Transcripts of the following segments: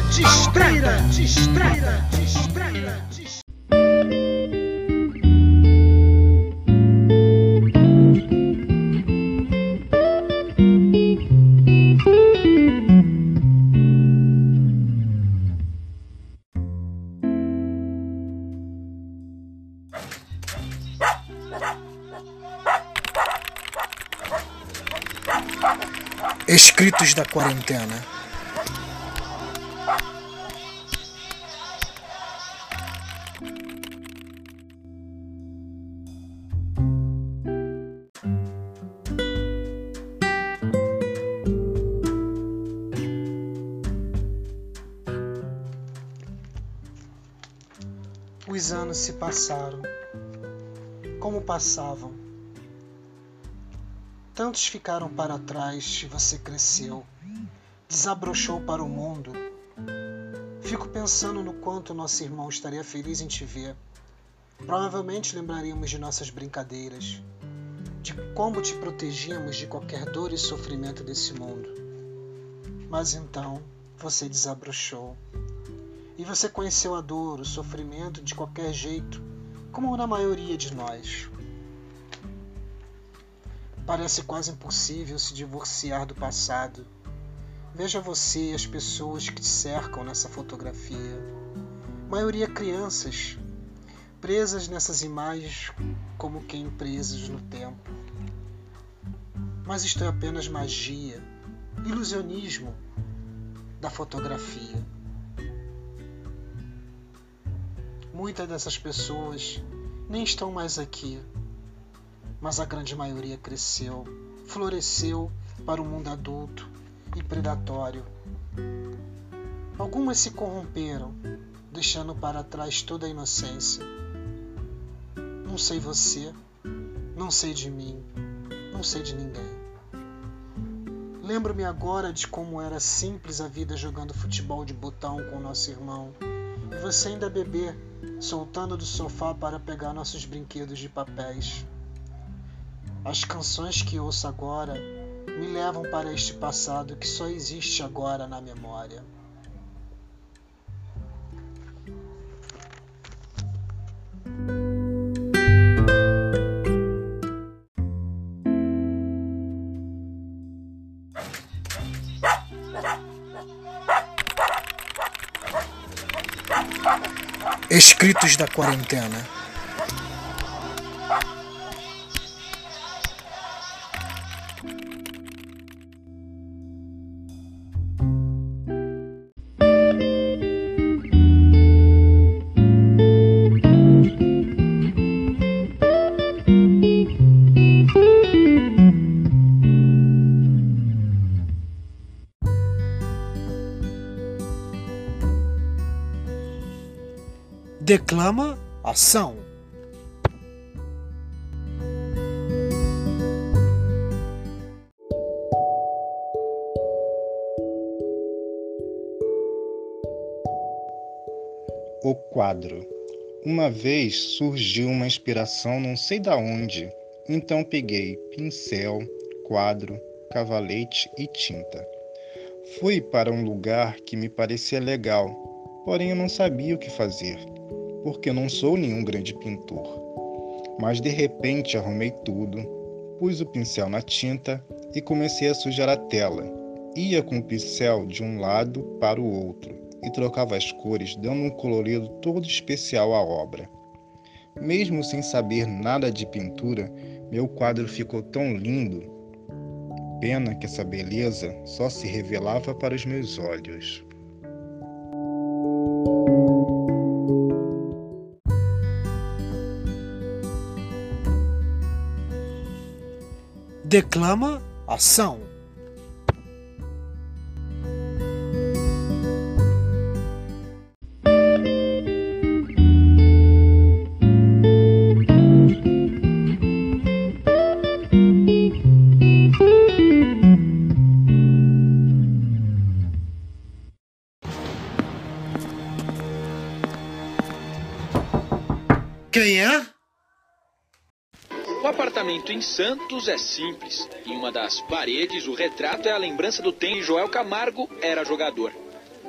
distraída, distraída, distraída, distraída. Escritos da quarentena. Passaram. Como passavam? Tantos ficaram para trás e você cresceu, desabrochou para o mundo. Fico pensando no quanto nosso irmão estaria feliz em te ver. Provavelmente lembraríamos de nossas brincadeiras, de como te protegíamos de qualquer dor e sofrimento desse mundo. Mas então você desabrochou. E você conheceu a dor, o sofrimento de qualquer jeito, como na maioria de nós. Parece quase impossível se divorciar do passado. Veja você e as pessoas que te cercam nessa fotografia. Maioria crianças, presas nessas imagens como quem presas no tempo. Mas isto é apenas magia, ilusionismo da fotografia. Muitas dessas pessoas nem estão mais aqui mas a grande maioria cresceu, floresceu para o mundo adulto e predatório. Algumas se corromperam, deixando para trás toda a inocência. Não sei você, não sei de mim, não sei de ninguém. Lembro-me agora de como era simples a vida jogando futebol de botão com nosso irmão, e você ainda bebê, soltando do sofá para pegar nossos brinquedos de papéis. As canções que ouço agora me levam para este passado que só existe agora na memória. Escritos da quarentena. Ação. O quadro. Uma vez surgiu uma inspiração não sei da onde, então peguei pincel, quadro, cavalete e tinta. Fui para um lugar que me parecia legal, porém eu não sabia o que fazer, porque não sou nenhum grande pintor. Mas de repente arrumei tudo, pus o pincel na tinta e comecei a sujar a tela. Ia com o pincel de um lado para o outro e trocava as cores, dando um colorido todo especial à obra. Mesmo sem saber nada de pintura, meu quadro ficou tão lindo. Pena que essa beleza só se revelava para os meus olhos. Declama ação. Quem é? O apartamento em Santos é simples. Em uma das paredes, o retrato é a lembrança do tempo em Joel Camargo era jogador.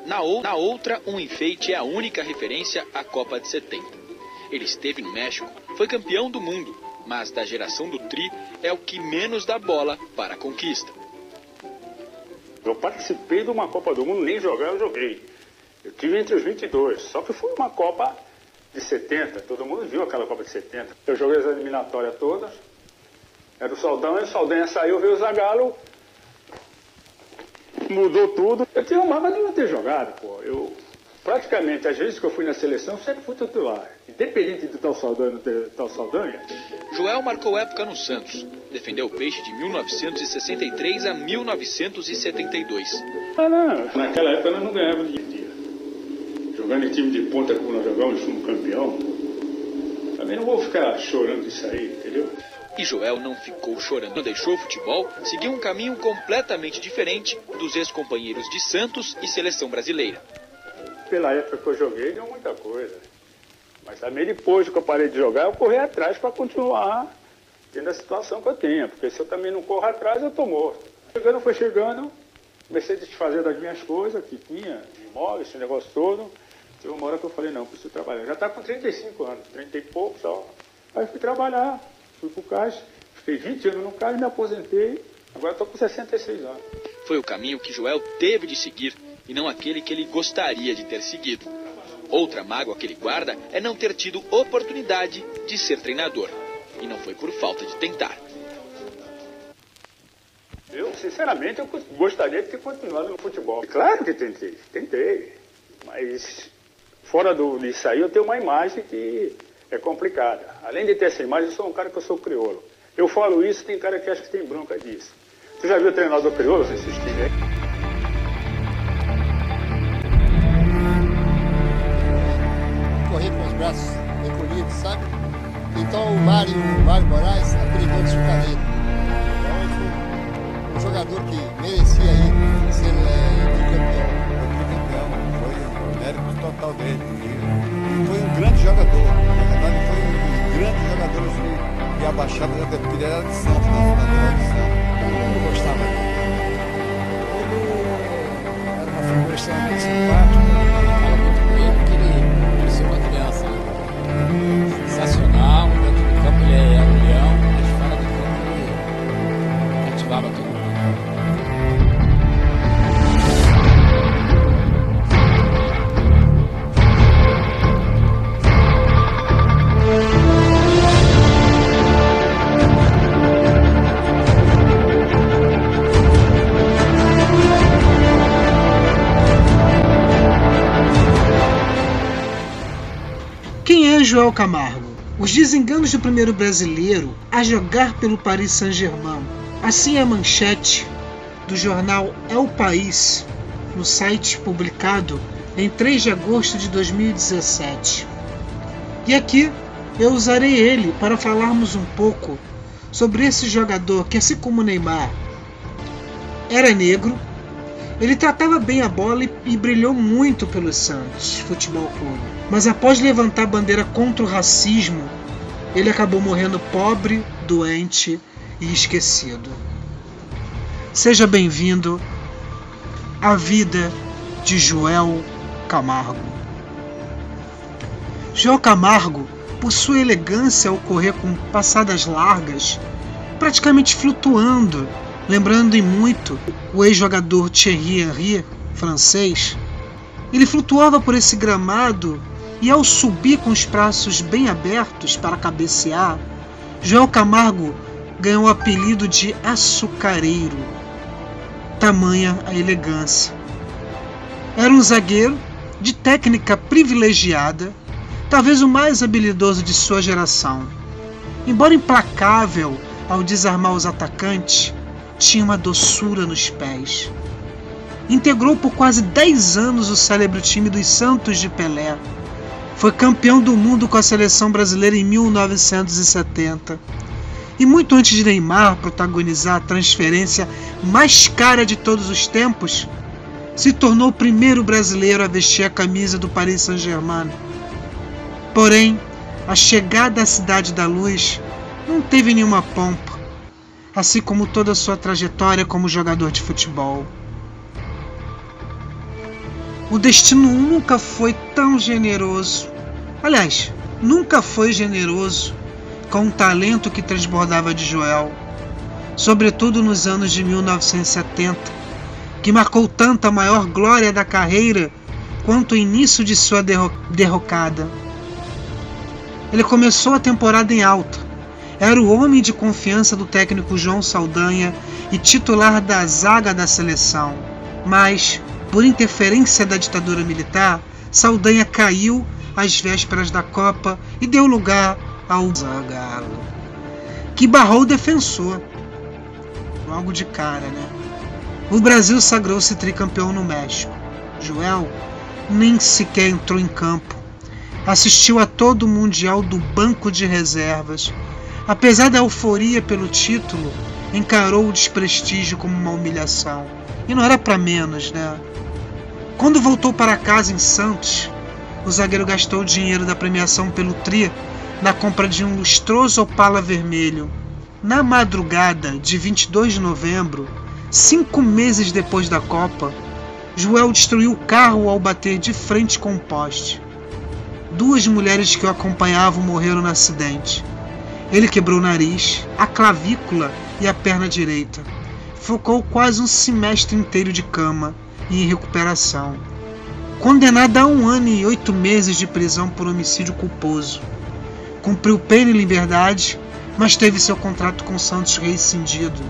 Na, ou, na outra, um enfeite é a única referência à Copa de 70. Ele esteve no México, foi campeão do mundo, mas da geração do Tri é o que menos dá bola para a conquista. Eu participei de uma Copa do Mundo, nem jogar eu joguei. Eu tive entre os 22, só que foi uma Copa de 70, todo mundo viu aquela Copa de 70. Eu joguei as eliminatórias todas, era o Saldanha, o Saldanha saiu, veio o Zagallo, mudou tudo. Eu tinha uma de não ter jogado, pô. Eu, praticamente, às vezes que eu fui na seleção, sempre fui titular. Independente de tal Saldanha ter tal Saldanha. Joel marcou época no Santos. Defendeu o Peixe de 1963 a 1972. Ah, não. Naquela época nós não ganhávamos de. Jogando em time de ponta como nós jogamos, fomos campeão. Também não vou ficar chorando disso aí, entendeu? E Joel não ficou chorando. Não deixou o futebol, seguiu um caminho completamente diferente dos ex-companheiros de Santos e seleção brasileira. Pela época que eu joguei, deu muita coisa. Mas também depois que eu parei de jogar, eu corri atrás para continuar tendo a situação que eu tinha. Porque se eu também não corro atrás, eu estou morto. Chegando, foi chegando, comecei a desfazer das minhas coisas que tinha, imóveis, esse negócio todo. Teve uma hora que eu falei, não, preciso trabalhar. Já está com 35 anos, 30 e pouco só. Aí fui trabalhar, fui para o caixa, fiquei 20 anos no caixa, me aposentei, agora estou com 66 anos. Foi o caminho que Joel teve de seguir e não aquele que ele gostaria de ter seguido. Outra mágoa que ele guarda é não ter tido oportunidade de ser treinador. E não foi por falta de tentar. Eu, sinceramente, eu gostaria de ter continuado no futebol. Claro que tentei, tentei. Mas fora do, disso aí eu tenho uma imagem que é complicada. Além de ter essa imagem, eu sou um cara que eu sou crioulo. Eu falo isso, tem cara que acha que tem bronca disso. Você já viu o treinador crioulo, se assistir, aí? Correr com os braços encolhidos, sabe? Então o Mário, o Mário Moraes apelidou de chucareiro. Então ele foi um jogador que merecia aí ser é, mérito total dele. E foi um grande jogador. Na verdade, foi um dos grandes jogadores que, que a Baixada já teve, porque ele era de Santos, né? natural de Santos. Todo mundo gostava dele. Ele era uma figura extremamente simpática. Joel Camargo? Os desenganos do primeiro brasileiro a jogar pelo Paris Saint-Germain. Assim é a manchete do jornal É o País, no site publicado em 3 de agosto de 2017. E aqui eu usarei ele para falarmos um pouco sobre esse jogador que, assim como Neymar, era negro, ele tratava bem a bola e, e brilhou muito pelo Santos Futebol Clube. Mas após levantar a bandeira contra o racismo, ele acabou morrendo pobre, doente e esquecido. Seja bem-vindo à vida de Joel Camargo. Joel Camargo, por sua elegância ao correr com passadas largas, praticamente flutuando, lembrando em muito o ex-jogador Thierry Henry, francês, ele flutuava por esse gramado e ao subir com os braços bem abertos para cabecear, Joel Camargo ganhou o apelido de açucareiro. Tamanha a elegância. Era um zagueiro de técnica privilegiada, talvez o mais habilidoso de sua geração. Embora implacável ao desarmar os atacantes, tinha uma doçura nos pés. Integrou por quase 10 anos o célebre time dos Santos de Pelé. Foi campeão do mundo com a seleção brasileira em 1970. E muito antes de Neymar protagonizar a transferência mais cara de todos os tempos, se tornou o primeiro brasileiro a vestir a camisa do Paris Saint-Germain. Porém, a chegada à Cidade da Luz não teve nenhuma pompa, assim como toda a sua trajetória como jogador de futebol. O destino nunca foi tão generoso. Aliás, nunca foi generoso com o talento que transbordava de Joel, sobretudo nos anos de 1970, que marcou tanto a maior glória da carreira quanto o início de sua derro derrocada. Ele começou a temporada em alta. Era o homem de confiança do técnico João Saldanha e titular da zaga da seleção. Mas, por interferência da ditadura militar, Saldanha caiu às vésperas da Copa e deu lugar ao Zagallo, que barrou o defensor. Logo de cara, né? O Brasil sagrou-se tricampeão no México. Joel nem sequer entrou em campo. Assistiu a todo o Mundial do banco de reservas. Apesar da euforia pelo título, encarou o desprestígio como uma humilhação. E não era para menos, né? Quando voltou para casa em Santos, o zagueiro gastou o dinheiro da premiação pelo Tri na compra de um lustroso Opala vermelho. Na madrugada de 22 de novembro, cinco meses depois da Copa, Joel destruiu o carro ao bater de frente com um poste. Duas mulheres que o acompanhavam morreram no acidente. Ele quebrou o nariz, a clavícula e a perna direita. Focou quase um semestre inteiro de cama e em recuperação. Condenado a um ano e oito meses de prisão por homicídio culposo. Cumpriu pena em liberdade, mas teve seu contrato com Santos rescindido.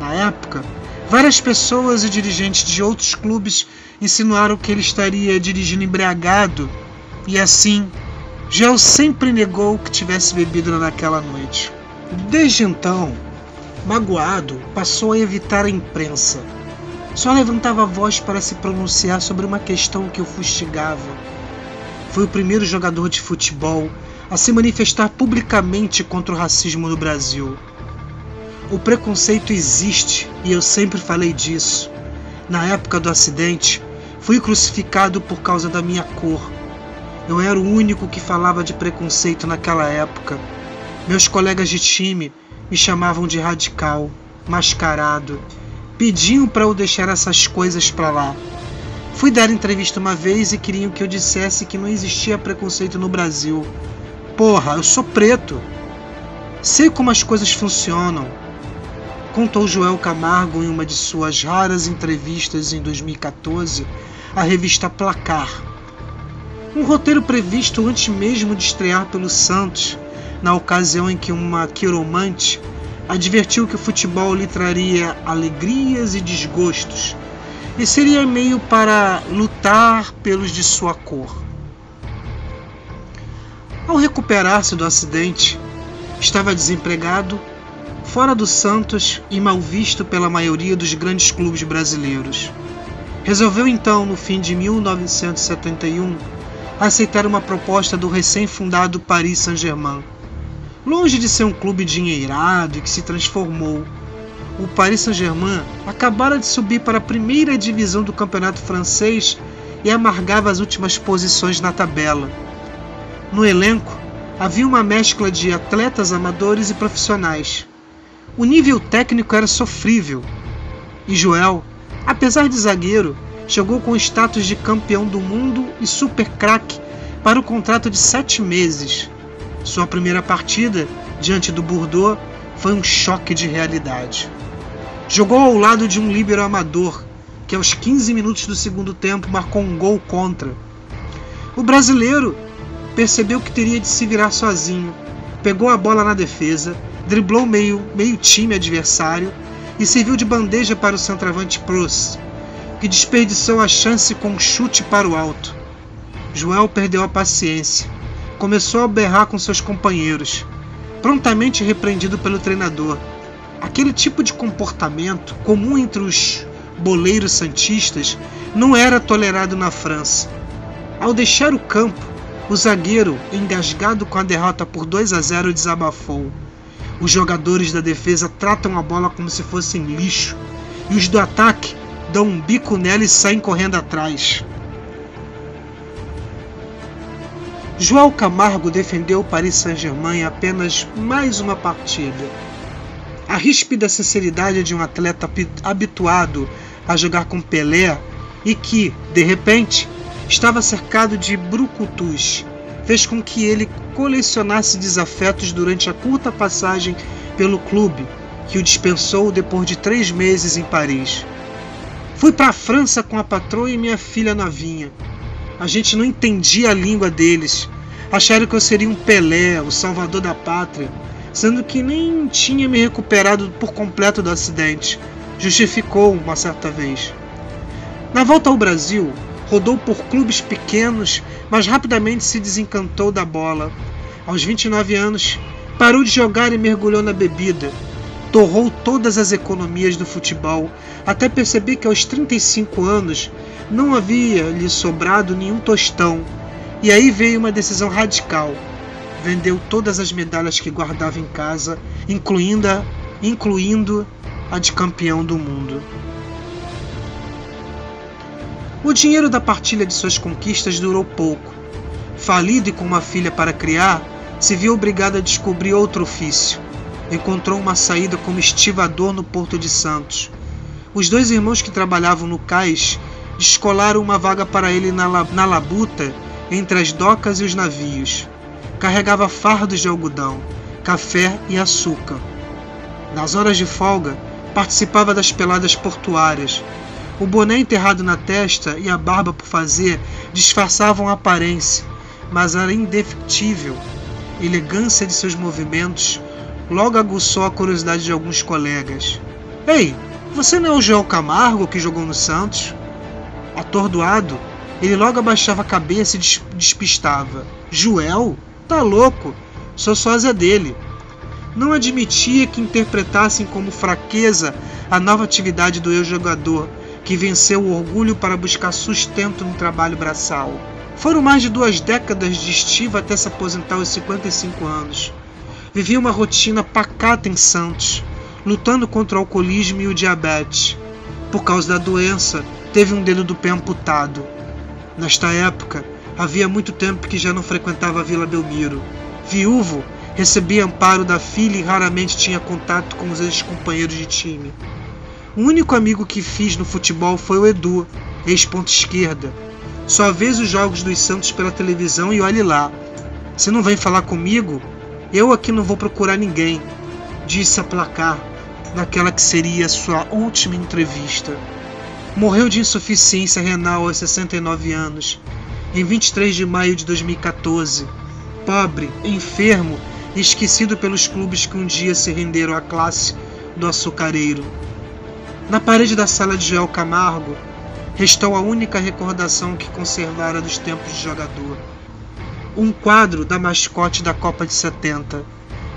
Na época, Várias pessoas e dirigentes de outros clubes insinuaram que ele estaria dirigindo embriagado e assim, Gel sempre negou que tivesse bebido naquela noite. Desde então, magoado, passou a evitar a imprensa. Só levantava a voz para se pronunciar sobre uma questão que o fustigava. Foi o primeiro jogador de futebol a se manifestar publicamente contra o racismo no Brasil. O preconceito existe e eu sempre falei disso. Na época do acidente, fui crucificado por causa da minha cor. Eu era o único que falava de preconceito naquela época. Meus colegas de time me chamavam de radical, mascarado. Pediam para eu deixar essas coisas para lá. Fui dar entrevista uma vez e queriam que eu dissesse que não existia preconceito no Brasil. Porra, eu sou preto. Sei como as coisas funcionam contou Joel Camargo em uma de suas raras entrevistas em 2014 à revista Placar. Um roteiro previsto antes mesmo de estrear pelo Santos, na ocasião em que uma quiromante advertiu que o futebol lhe traria alegrias e desgostos, e seria meio para lutar pelos de sua cor. Ao recuperar-se do acidente, estava desempregado fora do Santos e mal visto pela maioria dos grandes clubes brasileiros. Resolveu então, no fim de 1971, aceitar uma proposta do recém-fundado Paris Saint-Germain. Longe de ser um clube dinheirado e que se transformou, o Paris Saint-Germain acabara de subir para a primeira divisão do campeonato francês e amargava as últimas posições na tabela. No elenco havia uma mescla de atletas amadores e profissionais. O nível técnico era sofrível. E Joel, apesar de zagueiro, chegou com o status de campeão do mundo e super craque para o contrato de sete meses. Sua primeira partida, diante do Bordeaux, foi um choque de realidade. Jogou ao lado de um líbero amador, que aos 15 minutos do segundo tempo marcou um gol contra. O brasileiro percebeu que teria de se virar sozinho, pegou a bola na defesa, driblou meio, meio time adversário e serviu de bandeja para o centroavante Prost, que desperdiçou a chance com um chute para o alto. Joel perdeu a paciência. Começou a berrar com seus companheiros, prontamente repreendido pelo treinador. Aquele tipo de comportamento, comum entre os boleiros santistas, não era tolerado na França. Ao deixar o campo, o zagueiro, engasgado com a derrota por 2 a 0, desabafou. Os jogadores da defesa tratam a bola como se fossem lixo, e os do ataque dão um bico nela e saem correndo atrás. João Camargo defendeu o Paris Saint-Germain apenas mais uma partida. A ríspida sinceridade de um atleta habituado a jogar com Pelé e que, de repente, estava cercado de brucutus, fez com que ele colecionasse desafetos durante a curta passagem pelo clube que o dispensou depois de três meses em Paris. Fui para a França com a patroa e minha filha novinha. A gente não entendia a língua deles. Acharam que eu seria um Pelé, o salvador da pátria, sendo que nem tinha me recuperado por completo do acidente. Justificou uma certa vez. Na volta ao Brasil, rodou por clubes pequenos, mas rapidamente se desencantou da bola. Aos 29 anos, parou de jogar e mergulhou na bebida. Torrou todas as economias do futebol, até perceber que aos 35 anos não havia lhe sobrado nenhum tostão. E aí veio uma decisão radical. Vendeu todas as medalhas que guardava em casa, incluindo a, incluindo a de campeão do mundo. O dinheiro da partilha de suas conquistas durou pouco. Falido e com uma filha para criar, se viu obrigado a descobrir outro ofício. Encontrou uma saída como estivador no Porto de Santos. Os dois irmãos que trabalhavam no cais descolaram uma vaga para ele na, na labuta entre as docas e os navios. Carregava fardos de algodão, café e açúcar. Nas horas de folga, participava das peladas portuárias. O boné enterrado na testa e a barba por fazer disfarçavam a aparência, mas era indefectível. Elegância de seus movimentos logo aguçou a curiosidade de alguns colegas. Ei, você não é o Joel Camargo que jogou no Santos? Atordoado, ele logo abaixava a cabeça e despistava. Joel? Tá louco? Sou sósia dele. Não admitia que interpretassem como fraqueza a nova atividade do eu-jogador, que venceu o orgulho para buscar sustento no trabalho braçal. Foram mais de duas décadas de estiva até se aposentar aos 55 anos. Vivia uma rotina pacata em Santos, lutando contra o alcoolismo e o diabetes. Por causa da doença, teve um dedo do pé amputado. Nesta época, havia muito tempo que já não frequentava a Vila Belmiro. Viúvo, recebia amparo da filha e raramente tinha contato com os ex-companheiros de time. O único amigo que fiz no futebol foi o Edu, ex-ponta esquerda. Só vejo os jogos dos Santos pela televisão e olhe lá. Se não vem falar comigo, eu aqui não vou procurar ninguém, disse a placar naquela que seria sua última entrevista. Morreu de insuficiência renal aos 69 anos, em 23 de maio de 2014. Pobre, enfermo e esquecido pelos clubes que um dia se renderam à classe do açucareiro. Na parede da sala de Joel Camargo restou a única recordação que conservara dos tempos de jogador. Um quadro da mascote da Copa de 70,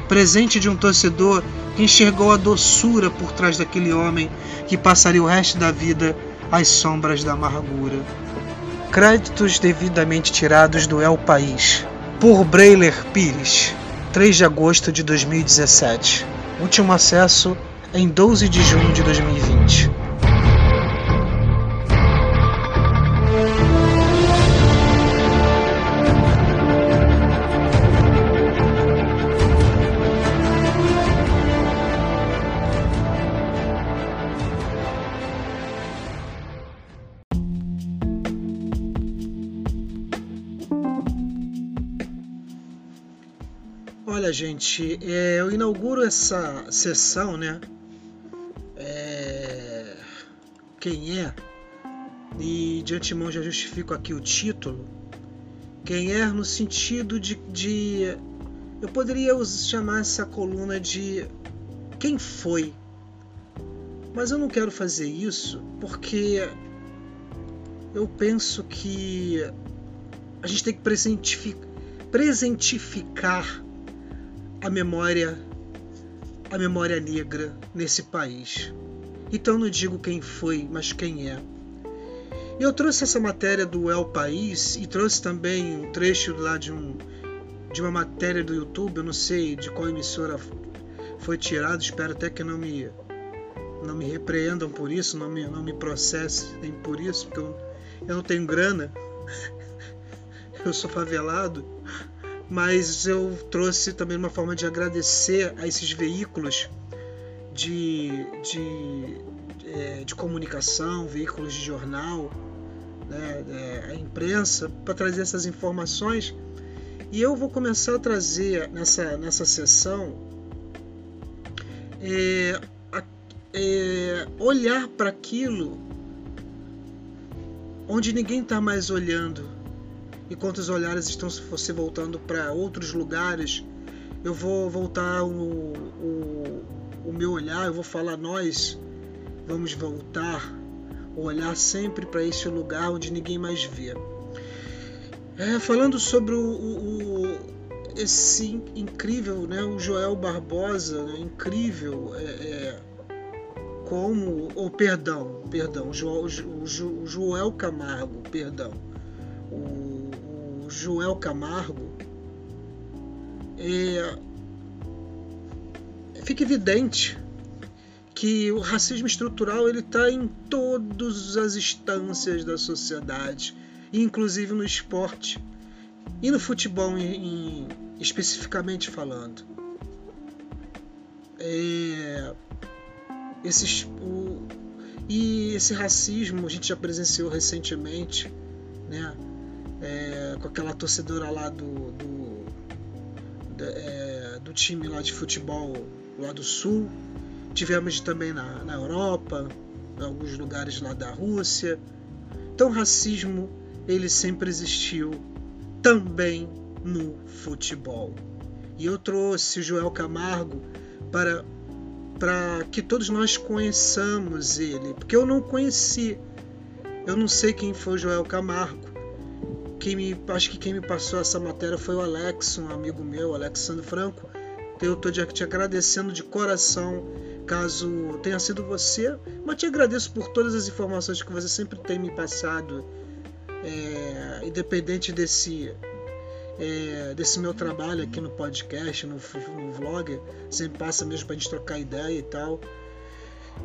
presente de um torcedor que enxergou a doçura por trás daquele homem que passaria o resto da vida às sombras da amargura. Créditos devidamente tirados do El País, por Breiler Pires, 3 de agosto de 2017. Último acesso em 12 de junho de 2020. Gente, é, eu inauguro essa sessão, né? É, quem é? E de antemão já justifico aqui o título. Quem é no sentido de, de eu poderia chamar essa coluna de quem foi. Mas eu não quero fazer isso porque eu penso que a gente tem que presentificar, presentificar a memória a memória negra nesse país. Então não digo quem foi, mas quem é. Eu trouxe essa matéria do El País e trouxe também um trecho lá de um de uma matéria do YouTube, eu não sei de qual emissora foi tirado, espero até que não me não me repreendam por isso, não me, não me processem por isso, porque eu, eu não tenho grana. Eu sou favelado mas eu trouxe também uma forma de agradecer a esses veículos de, de, é, de comunicação, veículos de jornal, né, é, a imprensa, para trazer essas informações. E eu vou começar a trazer nessa, nessa sessão é, é, olhar para aquilo onde ninguém está mais olhando, enquanto os olhares estão se voltando para outros lugares. Eu vou voltar o, o, o meu olhar, eu vou falar nós vamos voltar o olhar sempre para esse lugar onde ninguém mais vê. É, falando sobre o, o, esse incrível, né, o Joel Barbosa, né, incrível, é, é, como, oh, perdão, perdão, o, jo, o, Joel Camargo, perdão, Joel Camargo, é, fica evidente que o racismo estrutural ele está em todas as instâncias da sociedade, inclusive no esporte e no futebol em, em, especificamente falando. É, esses, o, e esse racismo a gente já presenciou recentemente, né? É, com aquela torcedora lá do, do, é, do time lá de futebol lá do sul, Tivemos também na, na Europa, em alguns lugares lá da Rússia. Então, racismo ele sempre existiu também no futebol. E eu trouxe o Joel Camargo para para que todos nós conheçamos ele, porque eu não conheci. Eu não sei quem foi o Joel Camargo. Quem me, acho que quem me passou essa matéria foi o Alex, um amigo meu, Alexandre Franco. Eu estou te agradecendo de coração caso tenha sido você, mas te agradeço por todas as informações que você sempre tem me passado, é, independente desse é, desse meu trabalho aqui no podcast, no, no vlog, sempre passa mesmo para gente trocar ideia e tal.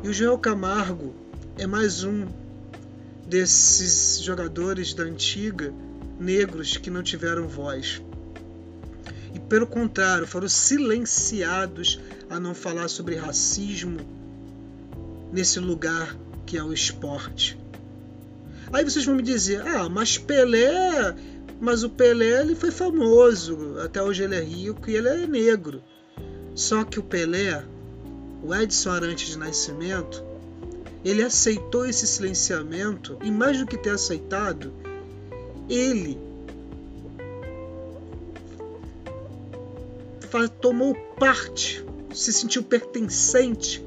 E o Joel Camargo é mais um desses jogadores da antiga negros que não tiveram voz. E pelo contrário, foram silenciados a não falar sobre racismo nesse lugar que é o esporte. Aí vocês vão me dizer: "Ah, mas Pelé, mas o Pelé ele foi famoso, até hoje ele é rico e ele é negro". Só que o Pelé, o Edson Arantes de Nascimento, ele aceitou esse silenciamento e mais do que ter aceitado, ele tomou parte se sentiu pertencente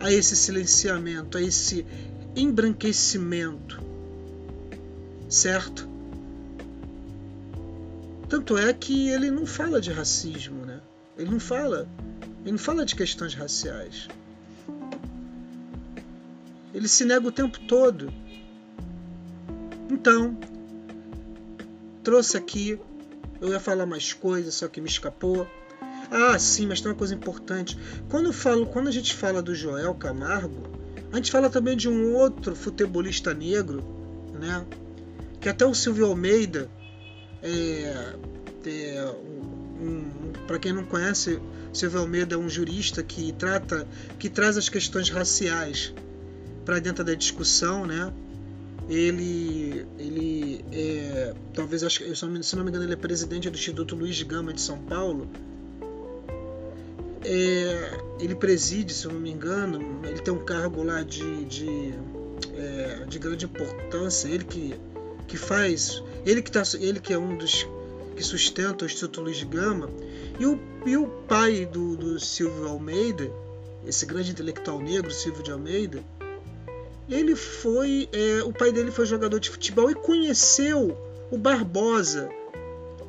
a esse silenciamento, a esse embranquecimento. Certo? Tanto é que ele não fala de racismo, né? Ele não fala. Ele não fala de questões raciais. Ele se nega o tempo todo. Então, trouxe aqui. Eu ia falar mais coisas, só que me escapou. Ah, sim, mas tem uma coisa importante. Quando, falo, quando a gente fala do Joel Camargo, a gente fala também de um outro futebolista negro, né? Que até o Silvio Almeida, é, é um, para quem não conhece, Silvio Almeida é um jurista que trata, que traz as questões raciais para dentro da discussão, né? Ele, ele é, talvez, acho, se não me engano, ele é presidente do Instituto Luiz Gama de São Paulo. É, ele preside, se não me engano, ele tem um cargo lá de, de, é, de grande importância, ele que, que faz, ele que, tá, ele que é um dos que sustenta o Instituto Luiz de Gama, e o, e o pai do, do Silvio Almeida, esse grande intelectual negro, Silvio de Almeida, ele foi, é, o pai dele foi jogador de futebol e conheceu o Barbosa.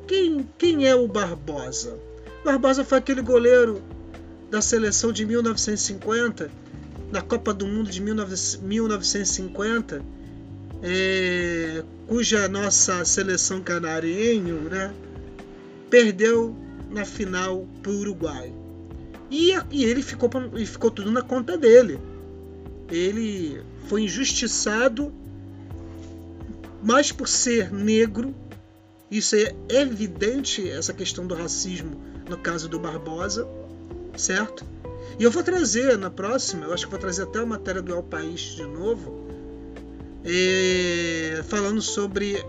Quem, quem é o Barbosa? Barbosa foi aquele goleiro da seleção de 1950, na Copa do Mundo de 1950, é, cuja nossa seleção canarinho né, perdeu na final para o Uruguai. E, e ele ficou, e ficou tudo na conta dele. Ele foi injustiçado, mas por ser negro, isso é evidente, essa questão do racismo no caso do Barbosa certo? E eu vou trazer na próxima, eu acho que vou trazer até a matéria do El País de novo, é, falando sobre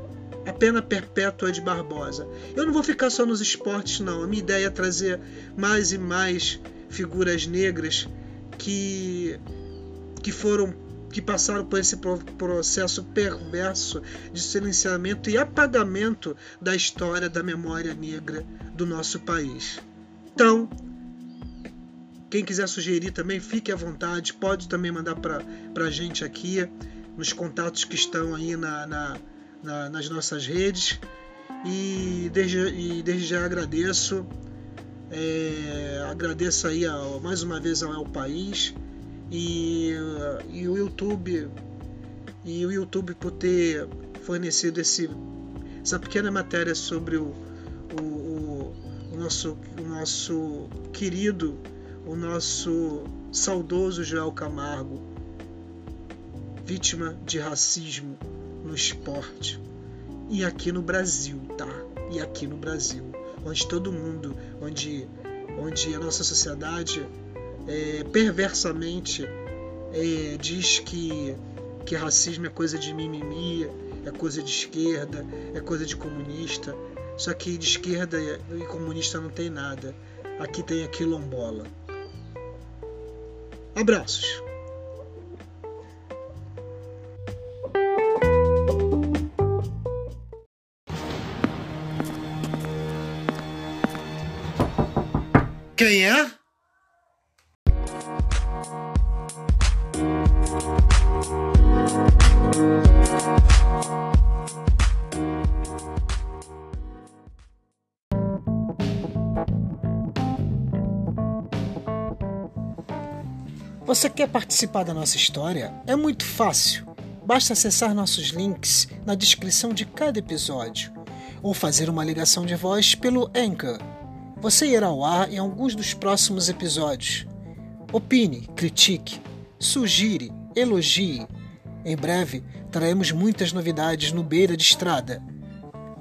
a pena perpétua de Barbosa. Eu não vou ficar só nos esportes, não. A minha ideia é trazer mais e mais figuras negras que, que foram que passaram por esse processo perverso de silenciamento e apagamento da história da memória negra do nosso país. Então, quem quiser sugerir também, fique à vontade, pode também mandar para a gente aqui, nos contatos que estão aí na, na, na, nas nossas redes. E desde, e desde já agradeço, é, agradeço aí ao, mais uma vez ao El País e, e o YouTube e o YouTube por ter fornecido esse, essa pequena matéria sobre o, o, o, o nosso, o nosso querido o nosso saudoso Joel Camargo, vítima de racismo no esporte. E aqui no Brasil, tá? E aqui no Brasil, onde todo mundo, onde, onde a nossa sociedade é, perversamente é, diz que, que racismo é coisa de mimimi, é coisa de esquerda, é coisa de comunista. Só que de esquerda e comunista não tem nada. Aqui tem a quilombola. Abraços. Quem é? Quer participar da nossa história? É muito fácil. Basta acessar nossos links na descrição de cada episódio ou fazer uma ligação de voz pelo Anchor. Você irá ao ar em alguns dos próximos episódios. Opine, critique, sugire, elogie. Em breve traremos muitas novidades no Beira de Estrada.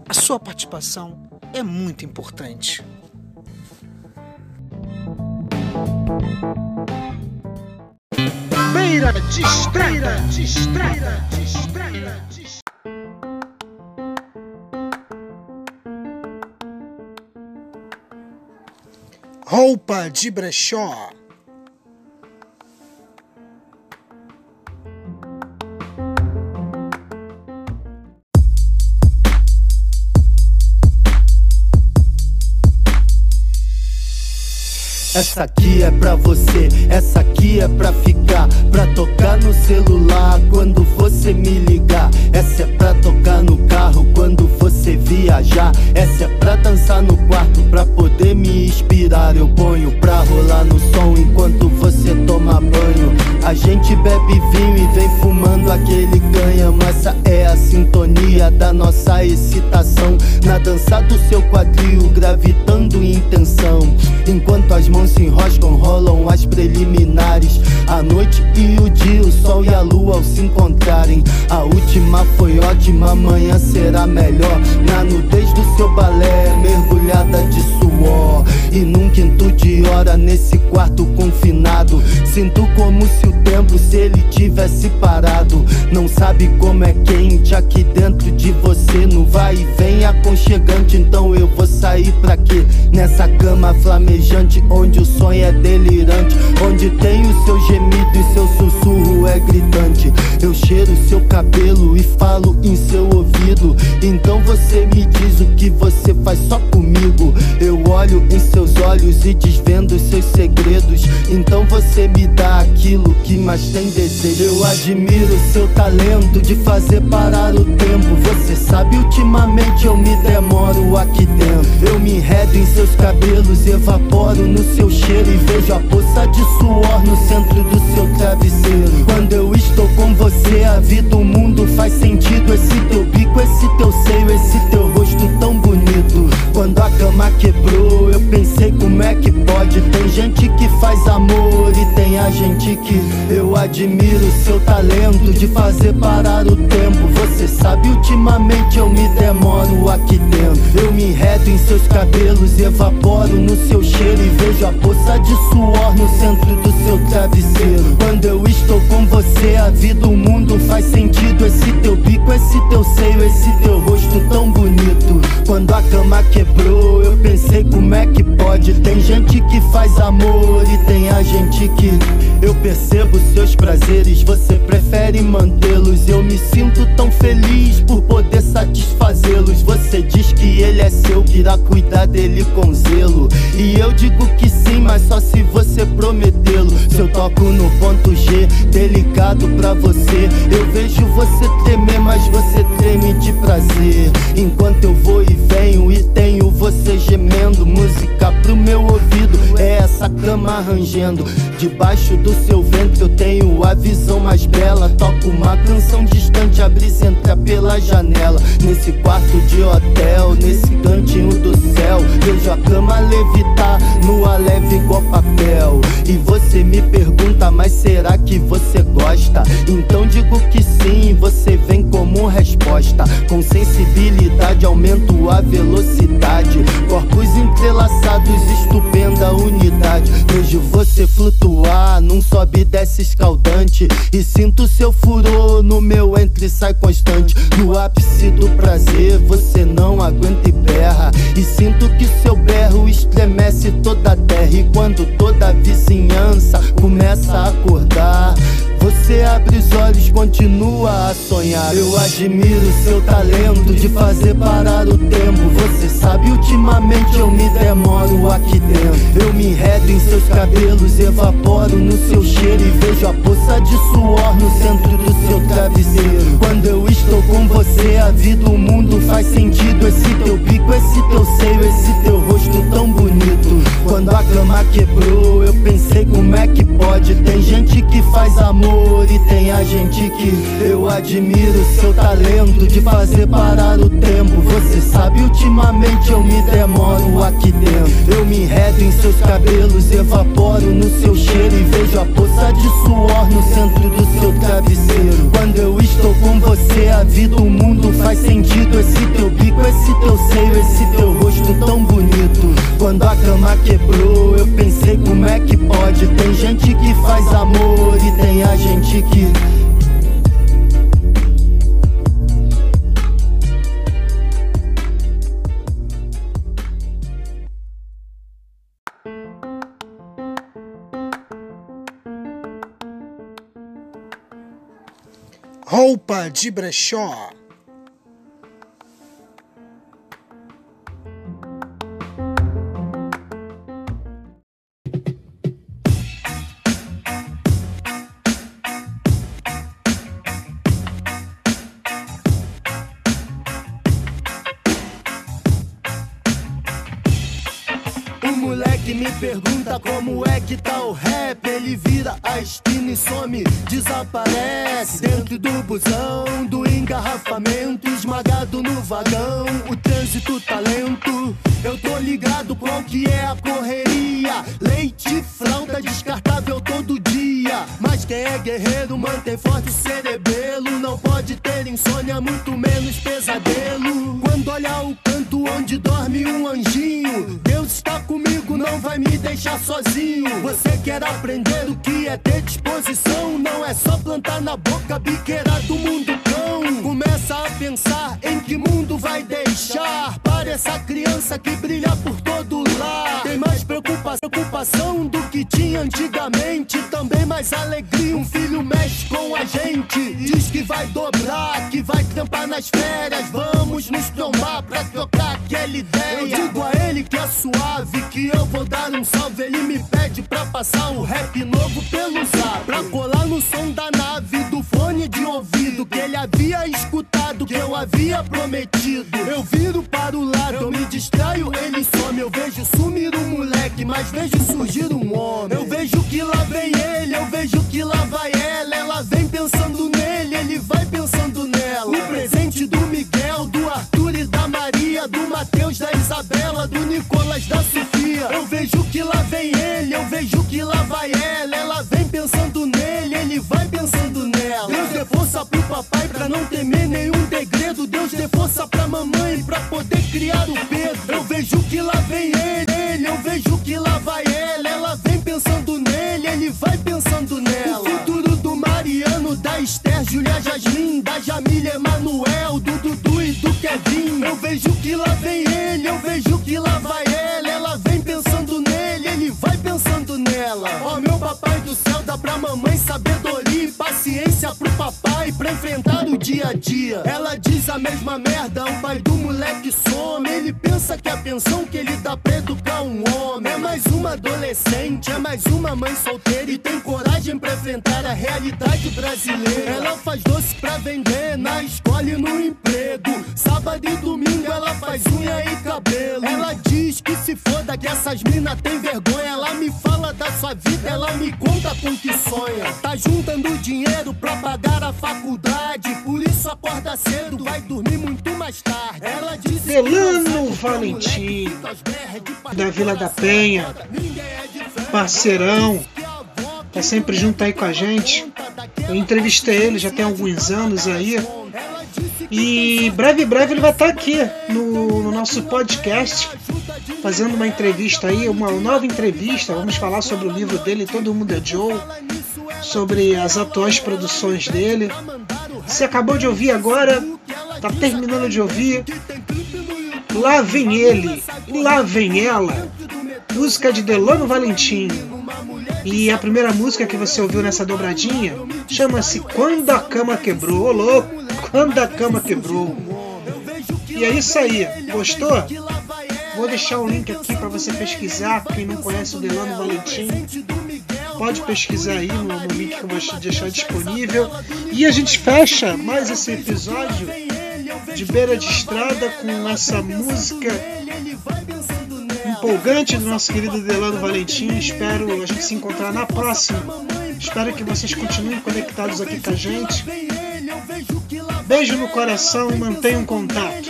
A sua participação é muito importante. Beira de estrada, de estrada, Roupa de brechó. Essa aqui é pra você, essa aqui é pra ficar, pra tocar no celular quando você me ligar. Essa é pra tocar no carro quando você viajar. Essa é pra dançar no quarto, pra poder me inspirar. Eu ponho pra rolar no som enquanto você toma banho. A gente bebe vinho e vem fumando aquele ganha. Essa é a sintonia da nossa excitação. Na dança do seu quadril, gravitando intenção. Enquanto as mãos se enroscam, rolam as preliminares. A noite e o dia, o sol e a lua ao se encontrarem. A última foi ótima, amanhã será melhor. Na nudez do seu balé, mergulhada de suor. E num quinto de hora, nesse quarto confinado. Sinto como se o tempo, se ele tivesse parado. Não sabe como é quente aqui dentro de você. No vai e vem aconchegante, então eu vou sair pra quê? Nessa cama flamejante, onde o sonho é delirante. Onde tem o seu gemido e seu sussurro é gritante. Eu cheiro seu cabelo e falo em seu ouvido. Então você me diz o que você faz só comigo. Eu olho em seus olhos e desvendo seus segredos. Então você me dá aquilo que mais tem desejo. Eu admiro seu talento de fazer parar o tempo. Você sabe, ultimamente eu me demoro aqui dentro. Eu me enredo em seus cabelos, evaporo no seu cheiro e vejo a poça de suor no centro do seu travesseiro. Quando eu estou com você, a vida, o mundo faz sentido. Esse teu bico, esse teu seio, esse teu rosto tão bonito. Quando a cama quebrou, eu pensei como é que pode. Tem gente que faz amor e tem a gente que eu admiro seu talento de fazer parar o tempo. Você sabe, ultimamente eu me demoro aqui dentro. Eu me enredo em seus cabelos, evaporo no seu cheiro e vejo a poça de suor no centro do seu travesseiro. Quando eu estou com você, a vida, o mundo faz sentido. Esse teu bico, esse teu seio, esse teu rosto tão bonito. Quando a cama quebrou, eu pensei como é que pode. Tem gente que faz amor e tem a gente que eu percebo seus prazeres, você prefere mantê-los. Eu me sinto tão feliz por poder satisfazê-los. Você diz que ele é seu, que irá cuidar dele com zelo. E eu digo que sim, mas só se você prometê-lo. Se eu toco no ponto G, delicado pra você, eu vejo você tremer, mas você treme de prazer. Enquanto eu vou e venho e tenho você gemendo, música pro meu ouvido, é essa cama rangendo. Debaixo do seu ventre eu tenho a visão mais bela. Toco uma canção distante, a brisa entra pela janela. Nesse quarto de hotel, nesse cantinho do céu, vejo a cama levitar, nua leve igual papel. E você me pergunta, mas será que você gosta? Então digo que sim, você vem como resposta. Com sensibilidade aumento a velocidade. Corpos entrelaçados, estupenda unidade. Vejo você flutuar num sobe e desce escaldante. E sinto seu furor no meu entre sai constante. No ápice do prazer, você não aguenta e berra. E sinto que seu berro estremece toda a terra. E quando toda a vizinhança começa a acordar. Você abre os olhos, continua a sonhar. Eu admiro seu talento de fazer parar o tempo. Você sabe, ultimamente eu me demoro aqui dentro. Eu me enredo em seus cabelos, evaporo no seu cheiro e vejo a poça de suor no centro do seu travesseiro. Quando eu estou com você, a vida, o mundo faz sentido. Esse teu bico, esse teu seio, esse teu rosto tão bonito. Quando a cama quebrou, eu pensei como é que pode. Tem gente que faz amor e tem a gente que eu admiro seu talento de fazer parar o tempo. Você sabe, ultimamente eu me demoro aqui dentro. Eu me enredo em seus cabelos, evaporo no seu cheiro e vejo a poça de suor no centro do seu travesseiro. Quando eu estou com você, a vida, o mundo faz sentido. Esse teu bico, esse teu seio, esse teu rosto tão bonito. Quando a cama quebrou, eu pensei como é que pode. Tem gente que faz amor e tem a gente que. Roupa de brechó. O moleque me pergunta como é que tá o. Ele vira a esquina e some, desaparece. Dentro do busão, do engarrafamento, esmagado no vagão. O trânsito tá lento. Eu tô ligado qual que é a correria. Leite, fralda descartável todo dia. Mas quem é guerreiro mantém forte o cerebelo. Não pode ter insônia, muito menos pesadelo. Quando olhar o canto onde dorme um anjinho, está comigo, não vai me deixar sozinho. Você quer aprender o que é ter disposição? Não é só plantar na boca a biqueira do mundo cão. Começa a pensar em que mundo vai deixar essa criança que brilha por todo lado. Tem mais preocupa- preocupação do que tinha antigamente. Também mais alegria. Um filho mexe com a gente. Diz que vai dobrar, que vai trampar nas férias. Vamos nos tomar pra trocar aquela ideia. Eu digo a ele que é suave, que eu vou dar um salve. Ele me pede pra passar o rap novo pelo zap. Pra colar no som da nave, do fone de ouvido. Que ele havia escutado, que eu havia prometido. Eu viro para o eu me distraio, ele some. Eu vejo sumir um moleque, mas vejo surgir um homem. Eu vejo que lá vem ele, eu vejo que lá vai ela. Ela vem pensando nele, ele vai pensando nela. O presente do Miguel, do Arthur e da Maria, do Mateus, da Isabela, do Nicolas, da Sofia dia. Eu vejo que lá vem ele, eu vejo que lá vai ela. Ela vem pensando nele, ele vai pensando nela. Deus dê força pro papai pra não temer nenhum degredo. Deus dê força pra mamãe pra poder criar o Pedro. Eu vejo que lá vem ele, ele eu vejo que lá vai ela. Ela vem pensando nele, ele vai pensando nela. O futuro do Mariano, da Esther, Julia Jasmin, da Jamília Emanuel, do Dudu e do Kevin. Eu vejo que lá vem ele, eu vejo que lá vai ela. Ela vem Ó oh, papai do céu, dá pra mamãe sabedoria e paciência pro papai pra enfrentar o dia a dia. Ela diz a mesma merda, o pai do moleque some. Ele pensa que a pensão que ele dá pra educar um homem é mais uma adolescente, é mais uma mãe solteira e tem coragem pra enfrentar a realidade brasileira. Ela faz doce pra vender na escola e no emprego. Sábado e domingo ela faz unha e cabelo. Ela diz que se foda que essas minas tem vergonha. Ela me fala da sua vida, ela me conta com que sonha. Tá juntando dinheiro pra pagar a faculdade. Por isso acorda cedo, vai dormir muito mais tarde. Ela diz Delano Valentim, da Vila da Penha, parceirão, tá sempre junto aí com a gente. Eu entrevistei ele já tem alguns anos aí. E breve, breve ele vai estar aqui no, no, nosso podcast, fazendo uma entrevista aí, uma nova entrevista. Vamos falar sobre o livro dele, Todo Mundo é Joe, sobre as atuais produções dele. Você acabou de ouvir agora, tá terminando de ouvir. Lá vem ele, lá vem ela. Música de Delano Valentim. E a primeira música que você ouviu nessa dobradinha chama-se Quando a Cama Quebrou. Ô louco! quando a cama quebrou. E é isso aí, gostou? Vou deixar o link aqui para você pesquisar. Quem não conhece o Delano Valentim, pode pesquisar aí no, no link que eu vou deixar disponível. E a gente fecha mais esse episódio de beira de estrada com essa música empolgante do nosso querido Delano Valentim. Espero a gente se encontrar na próxima. Espero que vocês continuem conectados aqui com a gente. Beijo no coração mantenham contato.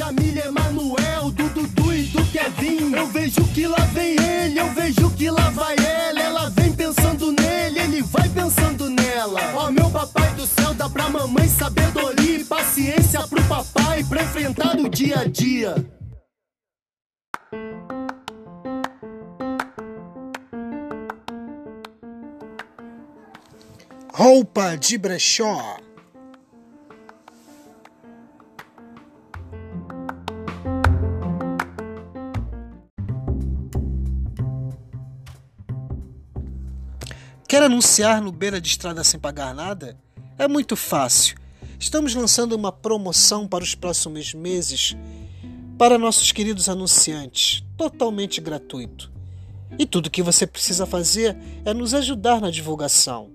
Jamília Emanuel, do Dudu e do Kevin. Eu vejo que lá vem ele, eu vejo que lá vai ela. Ela vem pensando nele, ele vai pensando nela. Ó oh, meu papai do céu, dá pra mamãe sabedoria e paciência pro papai pra enfrentar o dia a dia. Roupa de brechó. Quer anunciar no Beira de Estrada sem pagar nada? É muito fácil. Estamos lançando uma promoção para os próximos meses para nossos queridos anunciantes, totalmente gratuito. E tudo o que você precisa fazer é nos ajudar na divulgação.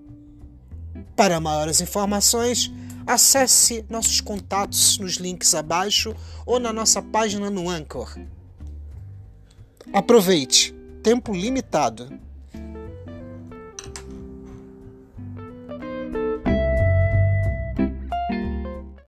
Para maiores informações, acesse nossos contatos nos links abaixo ou na nossa página no Anchor. Aproveite, tempo limitado.